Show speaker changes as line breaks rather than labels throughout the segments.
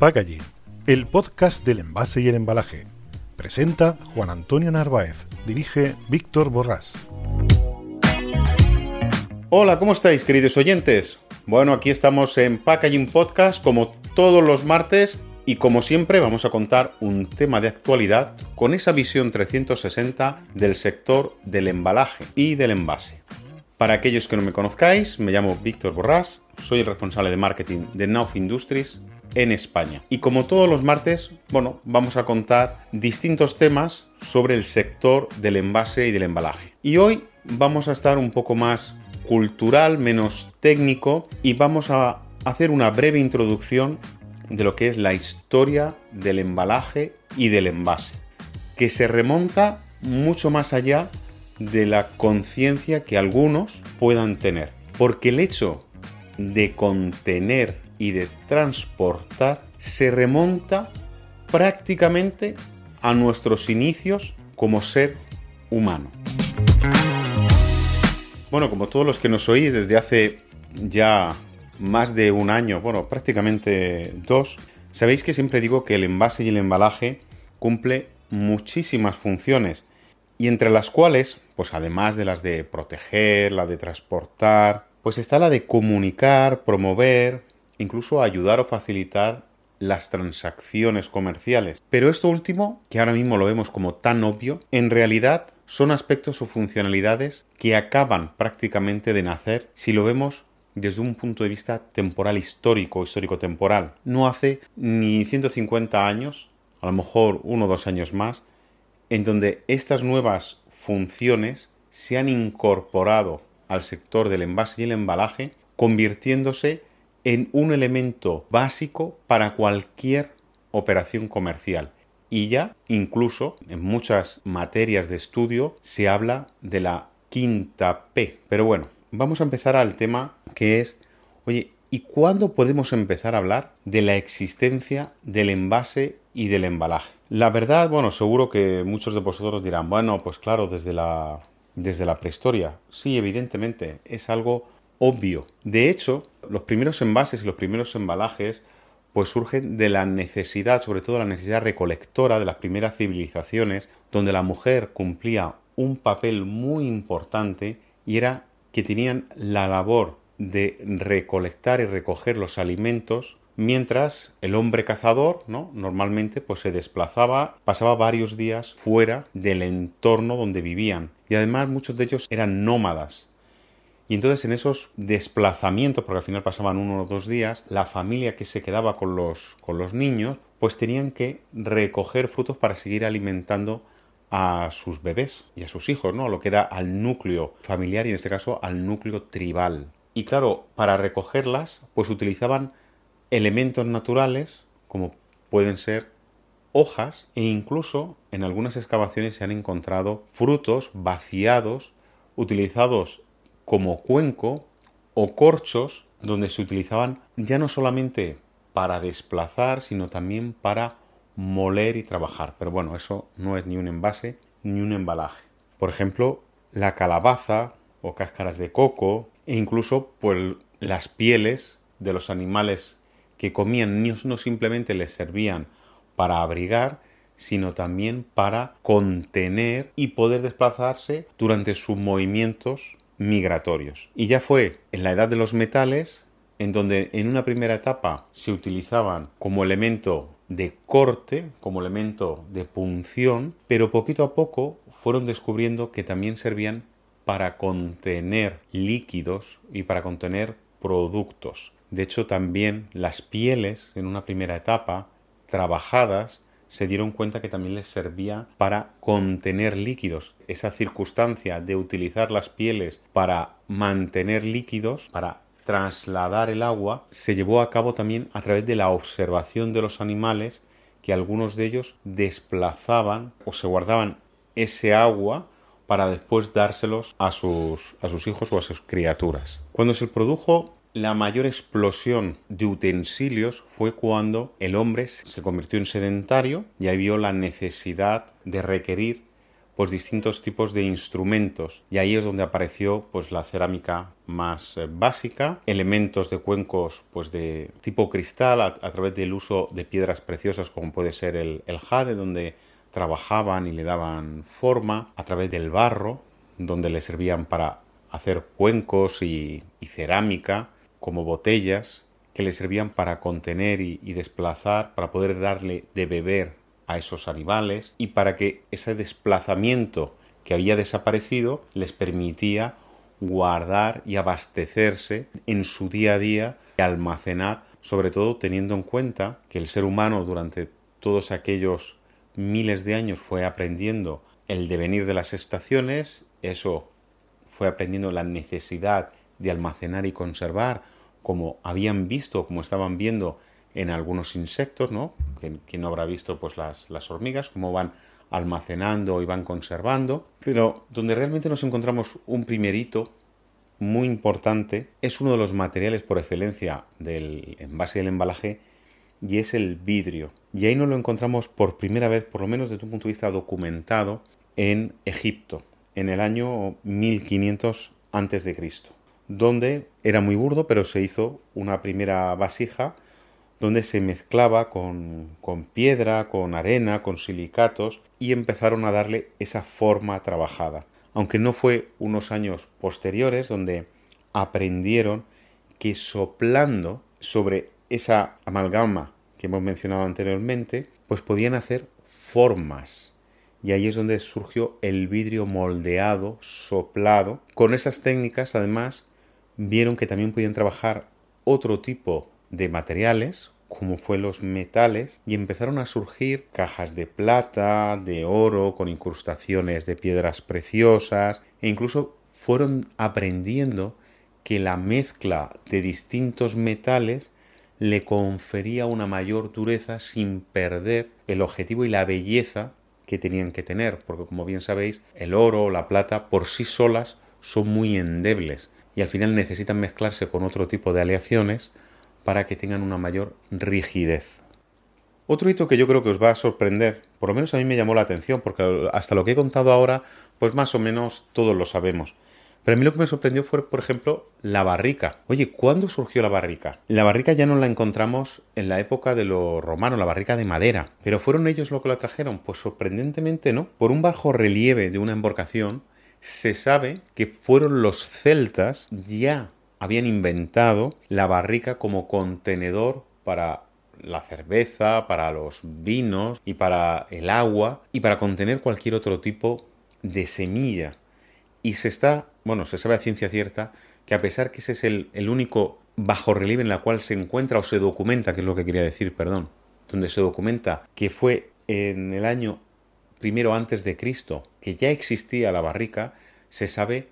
Packaging, el podcast del envase y el embalaje. Presenta Juan Antonio Narváez, dirige Víctor Borrás.
Hola, ¿cómo estáis queridos oyentes? Bueno, aquí estamos en Packaging Podcast como todos los martes y como siempre vamos a contar un tema de actualidad con esa visión 360 del sector del embalaje y del envase. Para aquellos que no me conozcáis, me llamo Víctor Borrás, soy el responsable de marketing de Nauf Industries en España. Y como todos los martes, bueno, vamos a contar distintos temas sobre el sector del envase y del embalaje. Y hoy vamos a estar un poco más cultural, menos técnico y vamos a hacer una breve introducción de lo que es la historia del embalaje y del envase, que se remonta mucho más allá de la conciencia que algunos puedan tener. Porque el hecho de contener y de transportar se remonta prácticamente a nuestros inicios como ser humano. Bueno, como todos los que nos oís desde hace ya más de un año, bueno, prácticamente dos, sabéis que siempre digo que el envase y el embalaje cumple muchísimas funciones y entre las cuales, pues además de las de proteger, la de transportar, pues está la de comunicar, promover, incluso ayudar o facilitar las transacciones comerciales. Pero esto último, que ahora mismo lo vemos como tan obvio, en realidad son aspectos o funcionalidades que acaban prácticamente de nacer si lo vemos desde un punto de vista temporal histórico, histórico temporal. No hace ni 150 años, a lo mejor uno o dos años más, en donde estas nuevas funciones se han incorporado al sector del envase y el embalaje, convirtiéndose en un elemento básico para cualquier operación comercial. Y ya, incluso, en muchas materias de estudio se habla de la quinta P. Pero bueno, vamos a empezar al tema que es, oye, ¿y cuándo podemos empezar a hablar de la existencia del envase y del embalaje? La verdad, bueno, seguro que muchos de vosotros dirán, bueno, pues claro, desde la, desde la prehistoria. Sí, evidentemente, es algo obvio. De hecho, los primeros envases y los primeros embalajes pues surgen de la necesidad, sobre todo la necesidad recolectora de las primeras civilizaciones, donde la mujer cumplía un papel muy importante y era que tenían la labor de recolectar y recoger los alimentos mientras el hombre cazador, ¿no? Normalmente pues se desplazaba, pasaba varios días fuera del entorno donde vivían y además muchos de ellos eran nómadas, y entonces en esos desplazamientos, porque al final pasaban uno o dos días, la familia que se quedaba con los, con los niños, pues tenían que recoger frutos para seguir alimentando a sus bebés y a sus hijos, ¿no? lo que era al núcleo familiar y en este caso al núcleo tribal. Y claro, para recogerlas, pues utilizaban elementos naturales como pueden ser hojas e incluso en algunas excavaciones se han encontrado frutos vaciados utilizados como cuenco o corchos donde se utilizaban ya no solamente para desplazar, sino también para moler y trabajar. Pero bueno, eso no es ni un envase ni un embalaje. Por ejemplo, la calabaza o cáscaras de coco e incluso pues, las pieles de los animales que comían no simplemente les servían para abrigar, sino también para contener y poder desplazarse durante sus movimientos migratorios. Y ya fue en la edad de los metales en donde en una primera etapa se utilizaban como elemento de corte, como elemento de punción, pero poquito a poco fueron descubriendo que también servían para contener líquidos y para contener productos. De hecho, también las pieles en una primera etapa, trabajadas, se dieron cuenta que también les servía para contener líquidos. Esa circunstancia de utilizar las pieles para mantener líquidos, para trasladar el agua, se llevó a cabo también a través de la observación de los animales que algunos de ellos desplazaban o se guardaban ese agua para después dárselos a sus, a sus hijos o a sus criaturas. Cuando se produjo la mayor explosión de utensilios fue cuando el hombre se convirtió en sedentario y ahí vio la necesidad de requerir pues distintos tipos de instrumentos. Y ahí es donde apareció pues la cerámica más eh, básica, elementos de cuencos pues de tipo cristal a, través del uso de piedras preciosas como puede ser el, el jade donde trabajaban y le daban forma, a través del barro donde le servían para hacer cuencos y, cerámica como botellas que le servían para contener y desplazar, para poder darle de beber a esos animales y para que ese desplazamiento que había desaparecido les permitía guardar y abastecerse en su día a día y almacenar, sobre todo teniendo en cuenta que el ser humano durante todos aquellos miles de años fue aprendiendo el devenir de las estaciones, eso fue aprendiendo la necesidad de almacenar y conservar, como habían visto, como estaban viendo en algunos insectos, ¿no? Quien no habrá visto pues las, las hormigas, cómo van almacenando y van conservando, pero donde realmente nos encontramos un primerito muy importante es uno de los materiales por excelencia del envase del embalaje y es el vidrio. Y ahí nos lo encontramos por primera vez, por lo menos desde un punto de vista documentado, en Egipto, en el año 1500 a.C., donde era muy burdo, pero se hizo una primera vasija donde se mezclaba con, con, piedra, con arena, con silicatos y empezaron a darle esa forma trabajada. Aunque no fue unos años posteriores donde aprendieron que soplando sobre esa amalgama que hemos mencionado anteriormente, pues podían hacer formas. Y ahí es donde surgió el vidrio moldeado, soplado. Con esas técnicas, además, vieron que también podían trabajar otro tipo de materiales, como fue los metales, y empezaron a surgir cajas de plata, de oro, con incrustaciones de piedras preciosas, e incluso fueron aprendiendo que la mezcla de distintos metales le confería una mayor dureza sin perder el objetivo y la belleza que tenían que tener, porque como bien sabéis, el oro o la plata por sí solas son muy endebles y al final necesitan mezclarse con otro tipo de aleaciones para que tengan una mayor rigidez. Otro hito que yo creo que os va a sorprender, por lo menos a mí me llamó la atención, porque hasta lo que he contado ahora, pues más o menos todos lo sabemos. Pero a mí lo que me sorprendió fue, por ejemplo, la barrica. Oye, ¿cuándo surgió la barrica? La barrica ya no la encontramos en la época de los romanos, la barrica de madera. ¿Pero fueron ellos los que la trajeron? Pues sorprendentemente no. Por un bajo relieve de una embarcación, se sabe que fueron los celtas ya habían inventado la barrica como contenedor para la cerveza, para los vinos y para el agua y para contener cualquier otro tipo de semilla. Y se está, bueno, se sabe a ciencia cierta que a pesar que ese es el, el único bajo relieve en la cual se encuentra o se documenta, que es lo que quería decir, perdón, donde se documenta que fue en el año primero antes de Cristo que ya existía la barrica, se sabe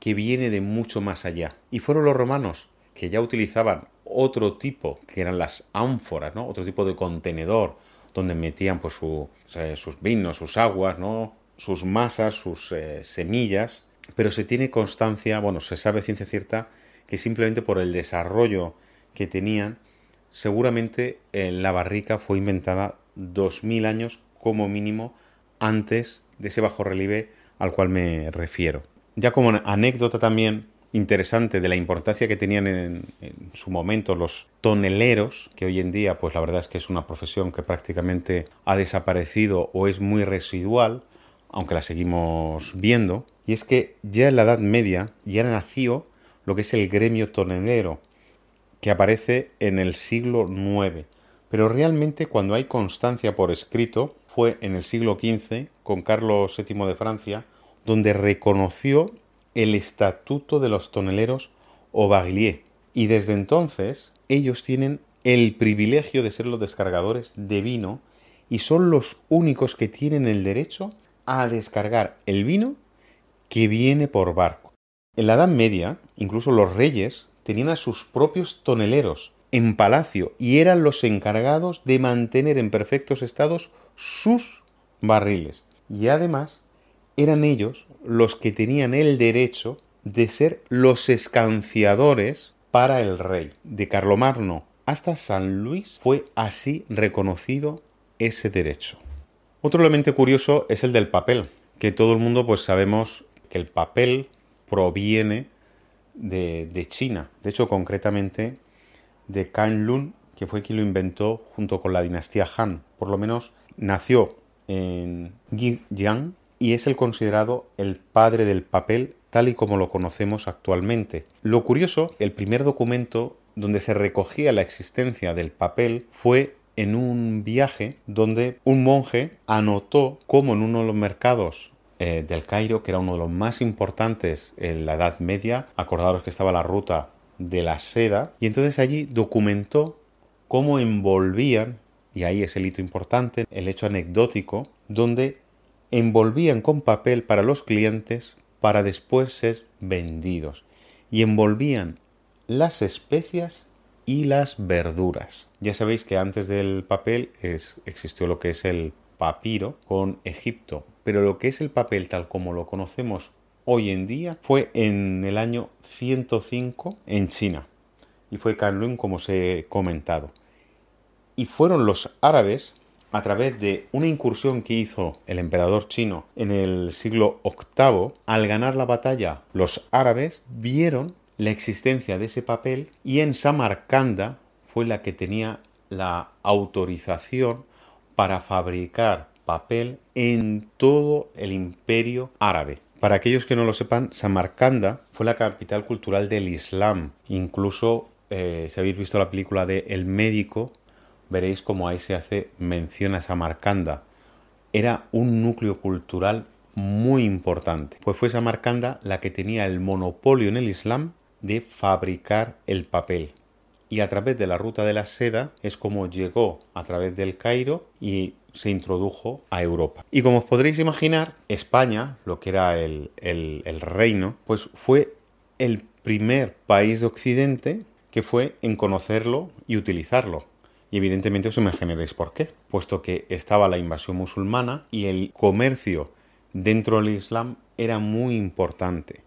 que viene de mucho más allá. Y fueron los romanos que ya utilizaban otro tipo, que eran las ánforas, ¿no? Otro tipo de contenedor donde metían pues, sus vinos, sus aguas, ¿no? sus masas, sus eh, semillas, pero se tiene constancia, bueno, se sabe ciencia cierta que simplemente por el desarrollo que tenían, seguramente eh, la barrica fue inventada 2000 años como mínimo antes de ese bajo relieve al cual me refiero. Ya como anécdota también interesante de la importancia que tenían en, su momento los toneleros, que hoy en día pues la verdad es que es una profesión que prácticamente ha desaparecido o es muy residual, aunque la seguimos viendo, y es que ya en la Edad Media ya nació lo que es el gremio tonelero, que aparece en el siglo IX. Pero realmente cuando hay constancia por escrito fue en el siglo XV con Carlos VII de Francia, donde reconoció el estatuto de los toneleros o baglier. Y desde entonces ellos tienen el privilegio de ser los descargadores de vino y son los únicos que tienen el derecho a descargar el vino que viene por barco. En la Edad Media, incluso los reyes tenían a sus propios toneleros en palacio y eran los encargados de mantener en perfectos estados sus barriles. Y además eran ellos los que tenían el derecho de ser los escanciadores para el rey. De Carlomagno hasta San Luis fue así reconocido ese derecho. Otro elemento curioso es el del papel, que todo el mundo pues sabemos que el papel proviene de, de China. De hecho, concretamente de Lun, que fue quien lo inventó junto con la dinastía Han. Por lo menos nació en Jiang y es el considerado el padre del papel tal y como lo conocemos actualmente. Lo curioso, el primer documento donde se recogía la existencia del papel fue en un viaje donde un monje anotó cómo en uno de los mercados eh, del Cairo, que era uno de los más importantes en la Edad Media, acordaros que estaba la ruta de la seda, y entonces allí documentó cómo envolvían, y ahí es el hito importante, el hecho anecdótico, donde envolvían con papel para los clientes para después ser vendidos, y envolvían las especias y las verduras. Ya sabéis que antes del papel existió lo que es el papiro con Egipto, pero lo que es el papel tal como lo conocemos hoy en día fue en el año 105 en China y fue Kanlun como os he comentado. Y fueron los árabes a través de una incursión que hizo el emperador chino en el siglo VIII, al ganar la batalla, los árabes vieron la existencia de ese papel y en Samarcanda fue la que tenía la autorización para fabricar papel en todo el imperio árabe. Para aquellos que no lo sepan, Samarcanda fue la capital cultural del Islam. Incluso, eh, si habéis visto la película de El médico, veréis cómo ahí se hace mención a Samarcanda. Era un núcleo cultural muy importante, pues fue Samarcanda la que tenía el monopolio en el Islam de fabricar el papel. Y a través de la ruta de la seda es como llegó a través del Cairo y se introdujo a Europa. Y como os podréis imaginar, España, lo que era el, el reino, pues fue el primer país de Occidente que fue en conocerlo y utilizarlo. Y evidentemente os imaginaréis por qué, puesto que estaba la invasión musulmana y el comercio dentro del Islam era muy importante.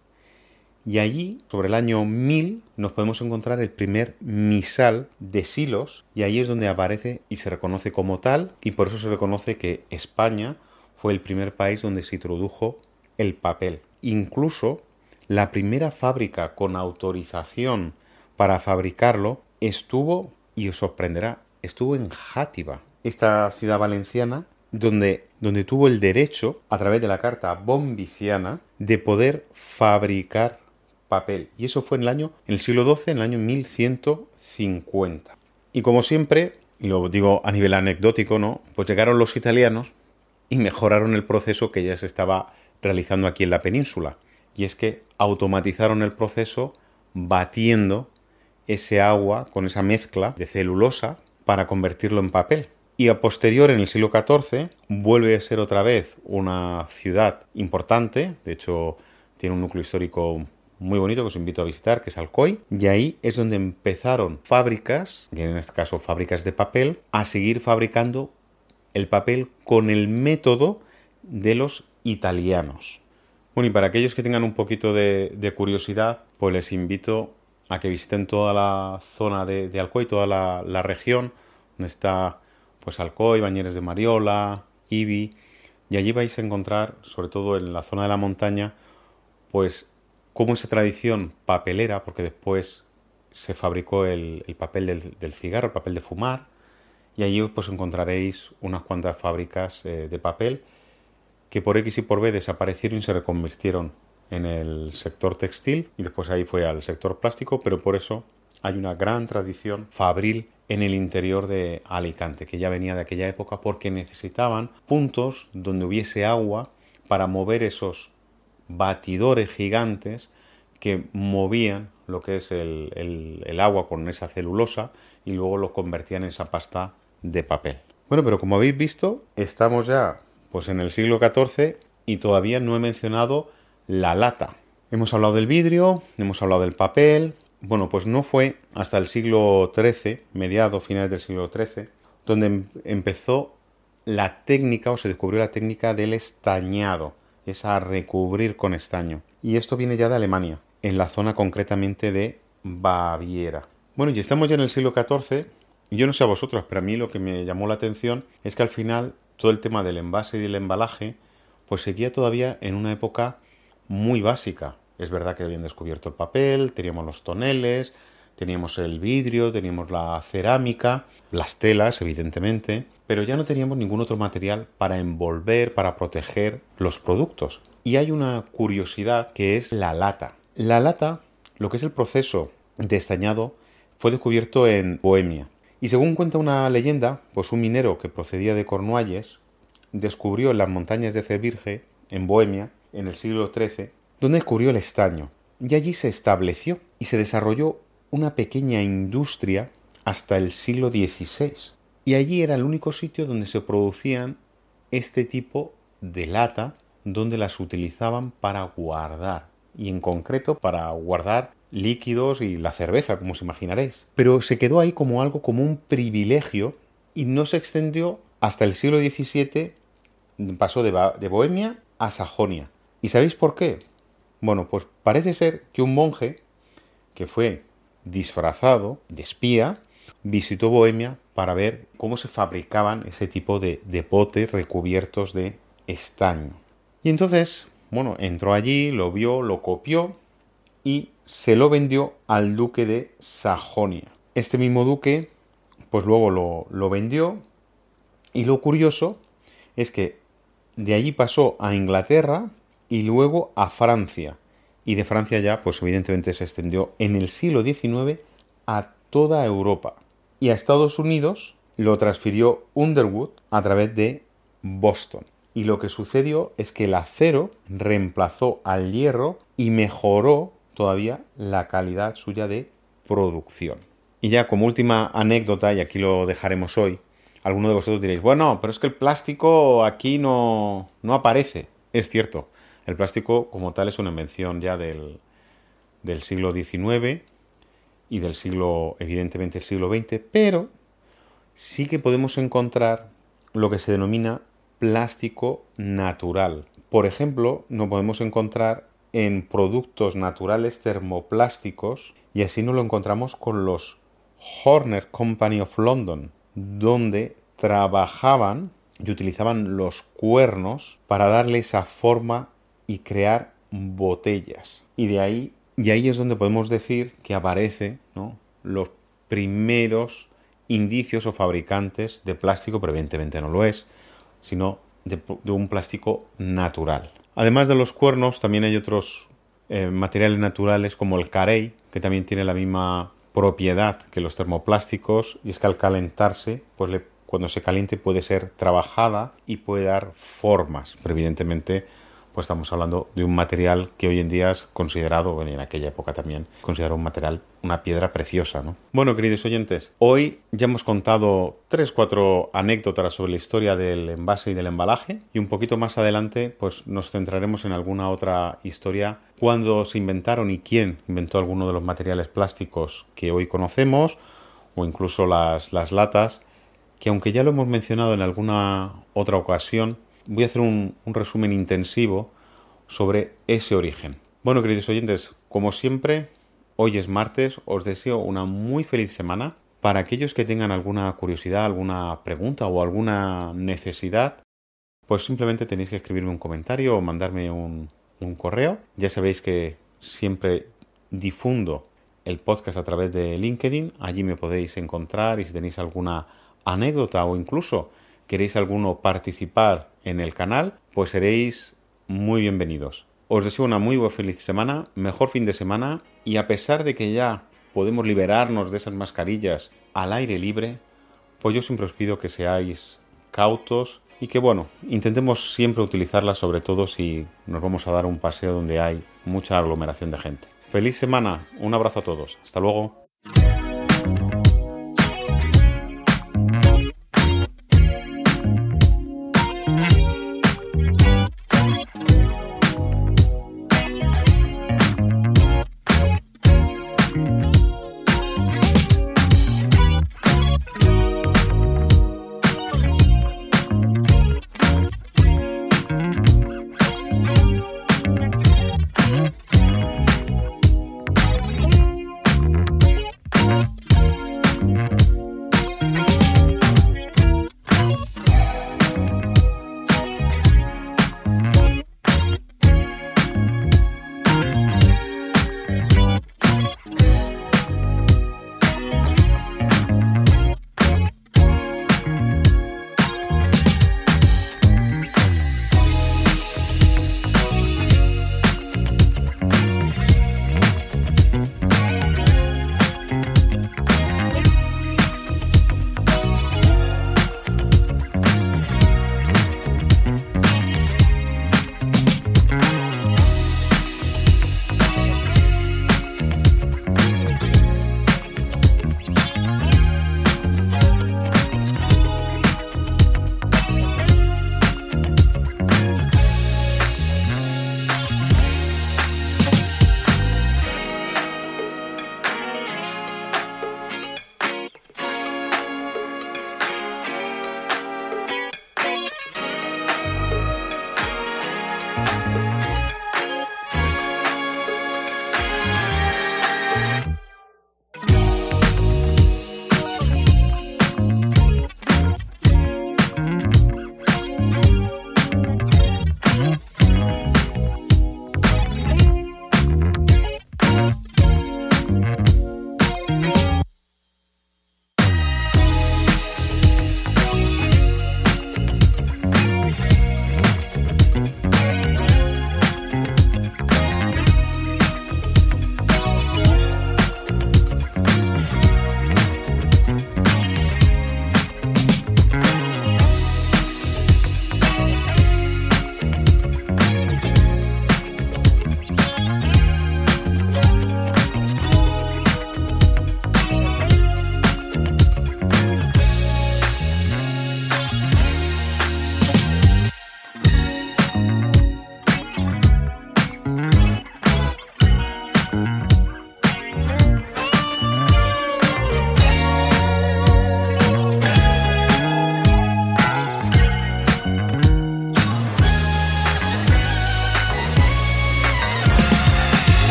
Y allí, sobre el año 1000, nos podemos encontrar el primer misal de Silos, y ahí es donde aparece y se reconoce como tal, y por eso se reconoce que España fue el primer país donde se introdujo el papel. Incluso la primera fábrica con autorización para fabricarlo estuvo, y os sorprenderá, estuvo en Játiva, esta ciudad valenciana, donde, donde tuvo el derecho, a través de la carta bombiciana, de poder fabricar papel. Y eso fue en el año, en el siglo XII, en el año 1150. Y como siempre, y lo digo a nivel anecdótico, ¿no? Pues llegaron los italianos y mejoraron el proceso que ya se estaba realizando aquí en la península. Y es que automatizaron el proceso batiendo ese agua con esa mezcla de celulosa para convertirlo en papel. Y a posterior, en el siglo XIV, vuelve a ser otra vez una ciudad importante, de hecho tiene un núcleo histórico muy bonito que os invito a visitar, que es Alcoy, y ahí es donde empezaron fábricas, y en este caso fábricas de papel, a seguir fabricando el papel con el método de los italianos. Bueno, y para aquellos que tengan un poquito de, curiosidad, pues les invito a que visiten toda la zona de, Alcoy, toda la, región, donde está pues Alcoy, Bañeres de Mariola, Ibi, y allí vais a encontrar, sobre todo en la zona de la montaña, pues como esa tradición papelera, porque después se fabricó el, papel del, cigarro, el papel de fumar, y allí pues encontraréis unas cuantas fábricas eh, de papel que por X y por B desaparecieron y se reconvirtieron en el sector textil y después ahí fue al sector plástico, pero por eso hay una gran tradición fabril en el interior de Alicante, que ya venía de aquella época porque necesitaban puntos donde hubiese agua para mover esos batidores gigantes que movían lo que es el, agua con esa celulosa y luego lo convertían en esa pasta de papel. Bueno, pero como habéis visto, estamos ya pues en el siglo XIV y todavía no he mencionado la lata. Hemos hablado del vidrio, hemos hablado del papel. Bueno, pues no fue hasta el siglo XIII, mediados, finales del siglo XIII, donde em, empezó la técnica o se descubrió la técnica del estañado es a recubrir con estaño. Y esto viene ya de Alemania, en la zona concretamente de Baviera. Bueno, y estamos ya en el siglo XIV, yo no sé a vosotros, pero a mí lo que me llamó la atención es que al final todo el tema del envase y del embalaje pues seguía todavía en una época muy básica. Es verdad que habían descubierto el papel, teníamos los toneles, teníamos el vidrio, teníamos la cerámica, las telas, evidentemente, pero ya no teníamos ningún otro material para envolver, para proteger los productos. Y hay una curiosidad que es la lata. La lata, lo que es el proceso de estañado, fue descubierto en Bohemia. Y según cuenta una leyenda, pues un minero que procedía de Cornualles descubrió en las montañas de Cebirge, en Bohemia, en el siglo XIII, donde descubrió el estaño. Y allí se estableció y se desarrolló una pequeña industria hasta el siglo XVI. Y allí era el único sitio donde se producían este tipo de lata, donde las utilizaban para guardar. Y en concreto para guardar líquidos y la cerveza, como os imaginaréis. Pero se quedó ahí como algo como un privilegio y no se extendió hasta el siglo XVII, pasó de, Bohemia a Sajonia. ¿Y sabéis por qué? Bueno, pues parece ser que un monje que fue disfrazado de espía visitó Bohemia para ver cómo se fabricaban ese tipo de, de potes recubiertos de estaño. Y entonces, bueno, entró allí, lo vio, lo copió y se lo vendió al duque de Sajonia. Este mismo duque, pues luego lo, lo vendió y lo curioso es que de allí pasó a Inglaterra y luego a Francia. Y de Francia ya, pues evidentemente se extendió en el siglo XIX a toda Europa. Y a Estados Unidos lo transfirió Underwood a través de Boston. Y lo que sucedió es que el acero reemplazó al hierro y mejoró todavía la calidad suya de producción. Y ya como última anécdota, y aquí lo dejaremos hoy, alguno de vosotros diréis, bueno, pero es que el plástico aquí no, no aparece. Es cierto, el plástico como tal es una invención ya del, del siglo XIX y del siglo, evidentemente, el siglo XX, pero sí que podemos encontrar lo que se denomina plástico natural. Por ejemplo, no podemos encontrar en productos naturales termoplásticos y así no lo encontramos con los Horner Company of London, donde trabajaban y utilizaban los cuernos para darle esa forma y crear botellas. Y de ahí, y ahí es donde podemos decir que aparece los primeros indicios o fabricantes de plástico, pero evidentemente no lo es, sino de, un plástico natural. Además de los cuernos, también hay otros eh, materiales naturales como el carey, que también tiene la misma propiedad que los termoplásticos, y es que al calentarse, pues cuando se caliente puede ser trabajada y puede dar formas, pero evidentemente pues estamos hablando de un material que hoy en día es considerado, en aquella época también, considerado un material, una piedra preciosa, ¿no? Bueno, queridos oyentes, hoy ya hemos contado tres, cuatro anécdotas sobre la historia del envase y del embalaje y un poquito más adelante pues nos centraremos en alguna otra historia cuando se inventaron y quién inventó alguno de los materiales plásticos que hoy conocemos o incluso las, las latas que aunque ya lo hemos mencionado en alguna otra ocasión, voy a hacer un, resumen intensivo sobre ese origen. Bueno, queridos oyentes, como siempre, hoy es martes, os deseo una muy feliz semana. Para aquellos que tengan alguna curiosidad, alguna pregunta o alguna necesidad, pues simplemente tenéis que escribirme un comentario o mandarme un, correo. Ya sabéis que siempre difundo el podcast a través de LinkedIn. Allí me podéis encontrar y si tenéis alguna anécdota o incluso queréis alguno participar en el canal, pues seréis muy bienvenidos. Os deseo una muy feliz semana, mejor fin de semana y a pesar de que ya podemos liberarnos de esas mascarillas al aire libre, pues yo siempre os pido que seáis cautos y que bueno, intentemos siempre utilizarlas sobre todo si nos vamos a dar un paseo donde hay mucha aglomeración de gente. Feliz semana, un abrazo a todos, hasta luego.